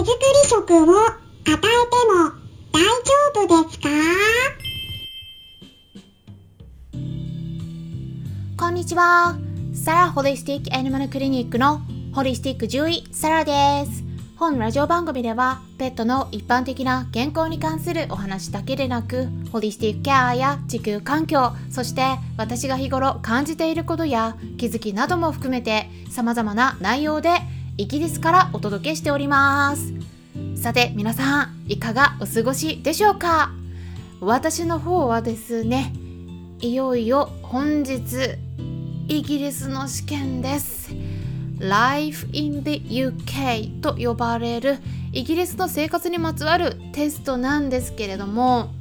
手作り食を与えても大丈夫ですか？こんにちは。サラホリスティックアニマルクリニックのホリスティック獣医サラです。本ラジオ番組ではペットの一般的な健康に関するお話だけでなくホリスティックケアや地球環境そして私が日頃感じていることや気づきなども含めて様々な内容でイギリスからお届けしております。さて皆さんいかがお過ごしでしょうか？私の方はですねいよいよ本日イギリスの試験です。Life in the UK と呼ばれるイギリスの生活にまつわるテストなんですけれども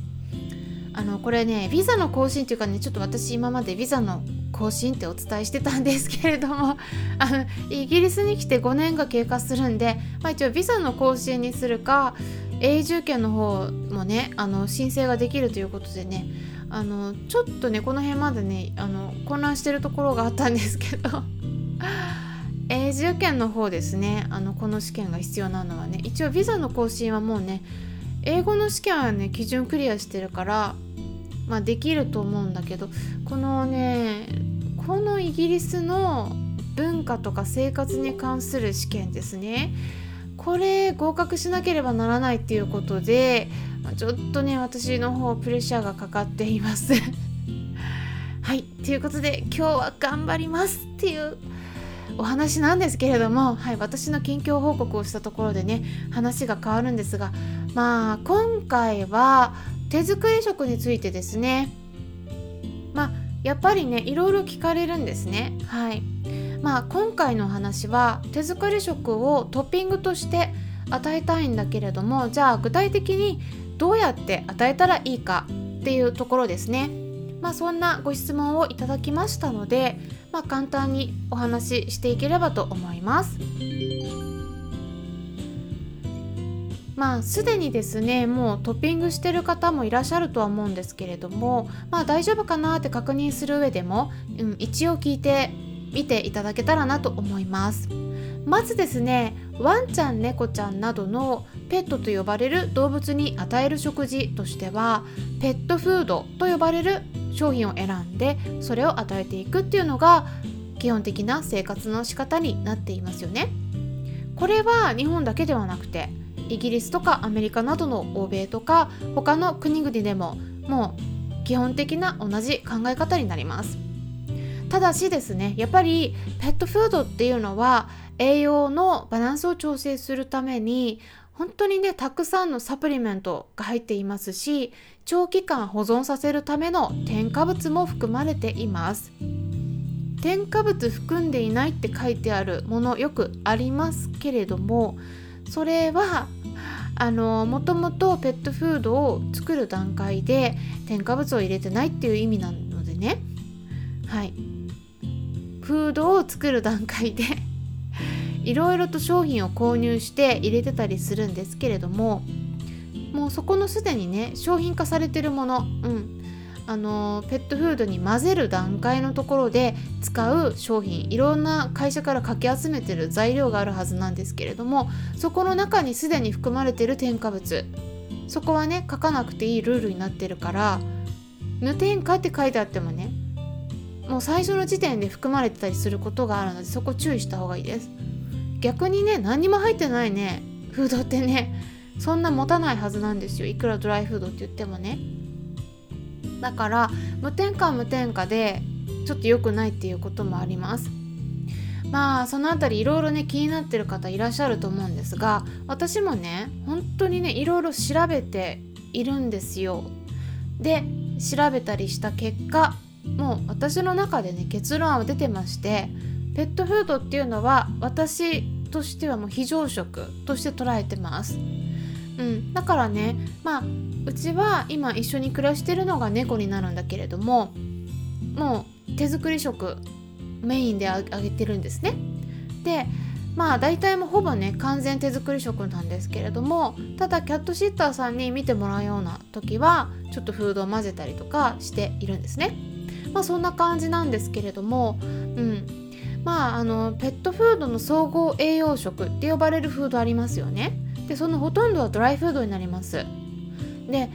あのこれねビザの更新というかねちょっと私今までビザの更新ってお伝えしてたんですけれども あのイギリスに来て5年が経過するんで、まあ、一応ビザの更新にするか永住権の方もねあの申請ができるということでねあのちょっとねこの辺までねあの混乱してるところがあったんですけど 永住権の方ですねあのこの試験が必要なのはね一応ビザの更新はもうね英語の試験はね基準クリアしてるからまあできると思うんだけどこのねこのイギリスの文化とか生活に関する試験ですね。これ合格しなければならないっていうことでちょっとね私の方プレッシャーがかかっています。はいということで今日は頑張りますっていうお話なんですけれども、はい、私の近況報告をしたところでね話が変わるんですがまあ今回は手作り食についてですね。やっぱりねいろいろ聞かれるんですね。はい。まあ今回の話は手作り食をトッピングとして与えたいんだけれどもじゃあ具体的にどうやって与えたらいいかっていうところですね。まあそんなご質問をいただきましたのでまあ、簡単にお話ししていければと思います。まあすでにですねもうトッピングしてる方もいらっしゃるとは思うんですけれどもまあ大丈夫かなって確認する上でも、うん、一応聞いてみていただけたらなと思いますまずですねワンちゃん猫ちゃんなどのペットと呼ばれる動物に与える食事としてはペットフードと呼ばれる商品を選んでそれを与えていくっていうのが基本的な生活の仕方になっていますよね。これは日本だけではなくてイギリスとかアメリカなどの欧米とか他の国々でももう基本的な同じ考え方になります。ただしですねやっぱりペットフードっていうのは栄養のバランスを調整するために本当にねたくさんのサプリメントが入っていますし長期間保存させるための添加物も含まれています添加物含んでいないって書いてあるものよくありますけれどもそれはあのもともとペットフードを作る段階で添加物を入れてないっていう意味なのでね。はい。フードを作る段階で いろいろと商品を購入して入れてたりするんですけれどももうそこのすでにね商品化されてるもの、うん、あのペットフードに混ぜる段階のところで使う商品いろんな会社からかき集めてる材料があるはずなんですけれどもそこの中にすでに含まれてる添加物そこはね書かなくていいルールになってるから無添加って書いてあってもねもう最初の時点で含まれてたりすることがあるのでそこ注意した方がいいです。逆にね何にも入ってないねフードってねそんな持たないはずなんですよ。いくらドライフードって言ってもね。だから無添加は無添加でちょっと良くないっていうこともありますまあその辺りいろいろね気になってる方いらっしゃると思うんですが私もね本当にねいろいろ調べているんですよで調べたりした結果もう私の中でね結論は出てましてペットフードっていうのは私としてはもう非常食として捉えてます。うん、だからねまあうちは今一緒に暮らしてるのが猫になるんだけれどももう手作り食メインであげてるんですね。でまあ大体もほぼね完全手作り食なんですけれどもただキャットシッターさんに見てもらうような時はちょっとフードを混ぜたりとかしているんですね。まあそんな感じなんですけれども、うん、まああのペットフードの総合栄養食って呼ばれるフードありますよね。でそのほとんどはドライフードになります。で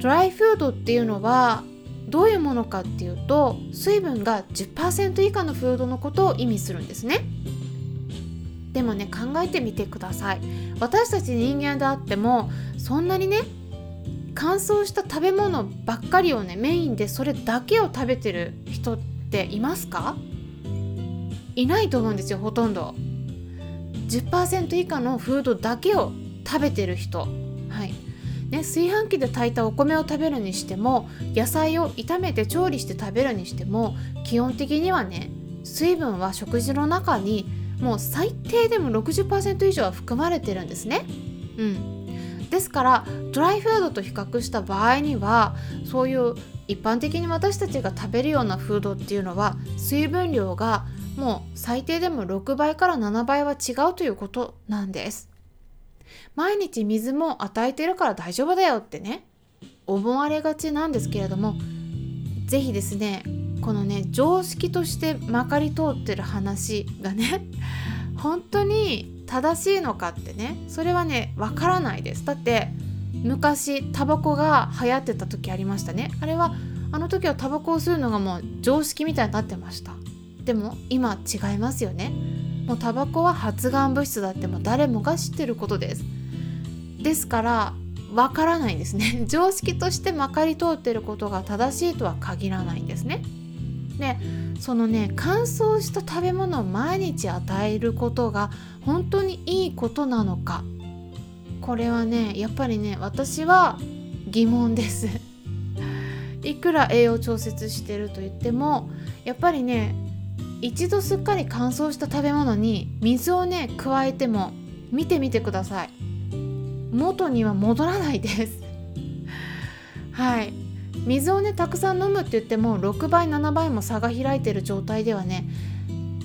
ドライフードっていうのはどういうものかっていうと水分が10%以下のフードのことを意味するんですね。でもね考えてみてください。私たち人間であってもそんなにね乾燥した食べ物ばっかりをねメインでそれだけを食べてる人っていますか？いないと思うんですよほとんど。10%以下のフードだけを食べてる人はいね、炊飯器で炊いたお米を食べるにしても野菜を炒めて調理して食べるにしても基本的にはね水分は食事の中にもう最低でも60%以上は含まれてるんですね。うん、ですからドライフードと比較した場合にはそういう一般的に私たちが食べるようなフードっていうのは水分量がもう最低でも6倍から7倍は違うということなんです。毎日水も与えてるから大丈夫だよってね。思われがちなんですけれども是非ですねこのね常識としてまかり通ってる話がね 本当に正しいのかってねそれはねわからないです。だって昔タバコが流行ってた時ありましたね。あれはあの時はタバコを吸うのがもう常識みたいになってました。でも今違いますよね。もうタバコは発がん物質だっても誰もが知ってることです。ですからわからないんですね。常識としてまかり通ってることが正しいとは限らないんですね。でそのね乾燥した食べ物を毎日与えることが本当にいいことなのか。これはねやっぱりね私は疑問です。いくら栄養調節してると言ってもやっぱりね一度すっかり乾燥した食べ物に水をね加えても見てみてください。元には戻らないです。はい。水をねたくさん飲むって言っても6倍7倍も差が開いてる状態ではね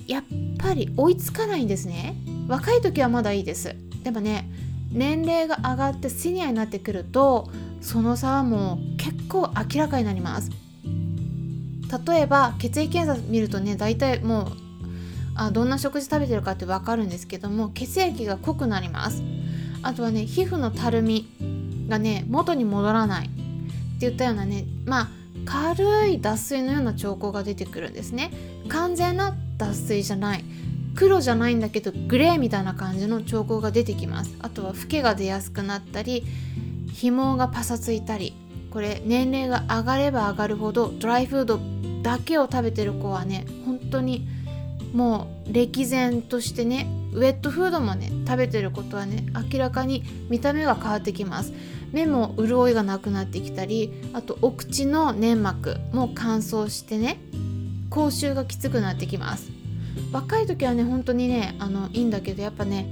やっぱり追いつかないんですね。若い時はまだいいです。でもね年齢が上がってシニアになってくるとその差はもう結構明らかになります。例えば血液検査見るとね大体もうあどんな食事食べてるかって分かるんですけども血液が濃くなります。あとはね皮膚のたるみがね元に戻らないって言ったようなねまあ軽い脱水のような兆候が出てくるんですね。完全な脱水じゃない。黒じゃないんだけどグレーみたいな感じの兆候が出てきます。あとはフケが出やすくなったり紐がパサついたりこれ年齢が上がれば上がるほどドライフードだけを食べてる子はね本当にもう歴然としてねウェットフードもね食べてることはね明らかに見た目が変わってきます。目も潤いがなくなってきたりあとお口の粘膜も乾燥してね口臭がきつくなってきます。若い時はね本当にねあのいいんだけどやっぱね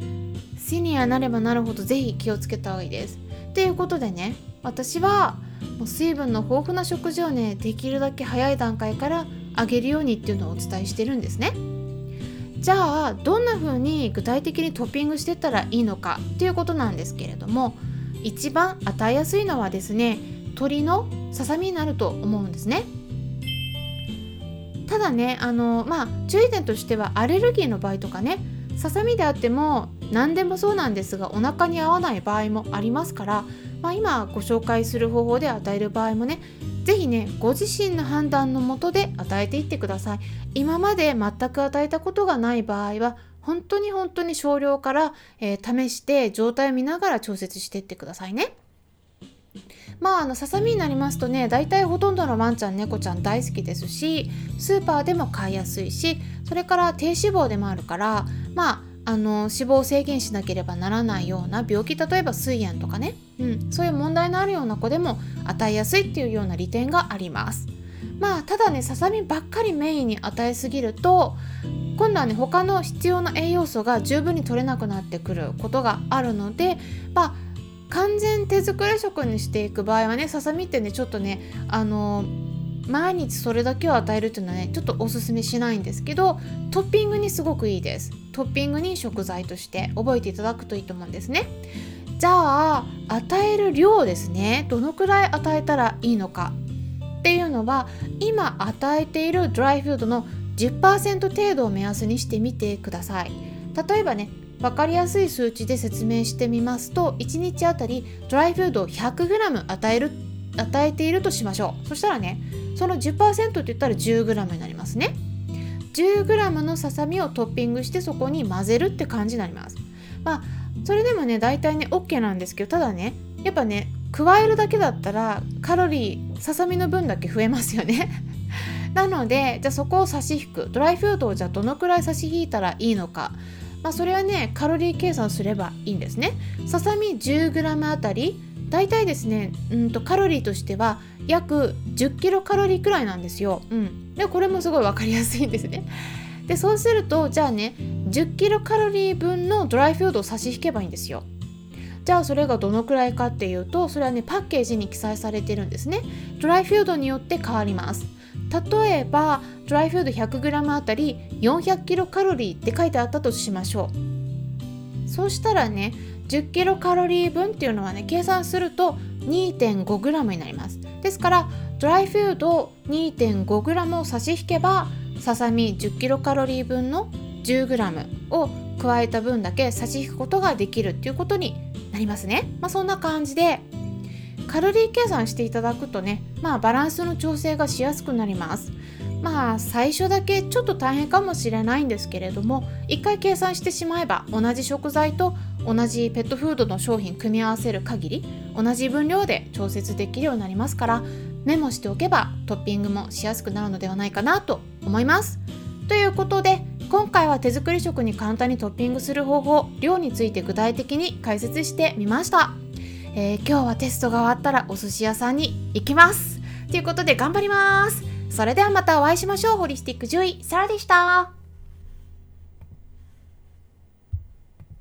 シニアなればなるほど是非気をつけた方がいいです。っていうことでね私はもう水分の豊富な食事をねできるだけ早い段階からあげるようにっていうのをお伝えしてるんですね。じゃあどんな風に具体的にトッピングしてったらいいのかっていうことなんですけれども一番与えやすいのはですね鶏のささみになると思うんですねただねあのまあ注意点としてはアレルギーの場合とかねささみであっても何でもそうなんですがお腹に合わない場合もありますから、まあ、今ご紹介する方法で与える場合もね是非ねご自身の判断のもとで与えていってください。今まで全く与えたことがない場合は本当に本当に少量から、えー、試して状態を見ながら調節していってくださいね。まああのささみになりますとね大体ほとんどのワンちゃん猫ちゃん大好きですしスーパーでも買いやすいしそれから低脂肪でもあるからまああの脂肪を制限しなければならないような病気例えば膵炎とかね、うん、そういう問題のあるような子でも与えやすいっていうような利点があります。まあただねささみばっかりメインに与えすぎると今度はね他の必要な栄養素が十分に取れなくなってくることがあるのでまあ完全手作り食にしていく場合はねささみってねちょっとねあのー毎日それだけを与えるっていうのはねちょっとおすすめしないんですけどトッピングにすごくいいです。トッピングに食材として覚えていただくといいと思うんですね。じゃあ与える量ですね。どのくらい与えたらいいのかっていうのは今与えているドライフードの10%程度を目安にしてみてください。例えばね分かりやすい数値で説明してみますと1日あたりドライフードを 100g 与える与えているとしましょう。そしたらねその10%って言ったら 10g になりますね。10g のささみをトッピングしてそこに混ぜるって感じになります。まあそれでもね大体ね OK なんですけどただねやっぱね加えるだけだったらカロリーささみの分だけ増えますよね。なのでじゃあそこを差し引く。ドライフードをじゃあどのくらい差し引いたらいいのか。まあ、それはねカロリー計算すればいいんですね。ささみ 10g あたりだいたいですねうんとカロリーとしては約10キロカロリーくらいなんですよ、うん、でこれもすごい分かりやすいんですね。でそうするとじゃあね10キロカロリー分のドライフードを差し引けばいいんですよ。じゃあそれがどのくらいかっていうとそれはねパッケージに記載されてるんですね。ドライフードによって変わります。例えばドライフード 100g あたり400キロカロリーって書いてあったとしましょう。そうしたらね10キロカロリー分っていうのはね計算すると 2.5g になりますですからドライフード 2.5g を差し引けばささみ10キロカロリー分の 10g を加えた分だけ差し引くことができるっていうことになりますね。まあ、そんな感じでカロリー計算していただくとね、まあ、バランスの調整がしやすくなります。まあ最初だけちょっと大変かもしれないんですけれども一回計算してしまえば同じ食材と同じペットフードの商品組み合わせる限り同じ分量で調節できるようになりますからメモしておけばトッピングもしやすくなるのではないかなと思います。ということで今回は手作り食に簡単にトッピングする方法量について具体的に解説してみました、えー、今日はテストが終わったらお寿司屋さんに行きます。ということで頑張ります。それではまたお会いしましょう。ホリスティック獣医サラでした。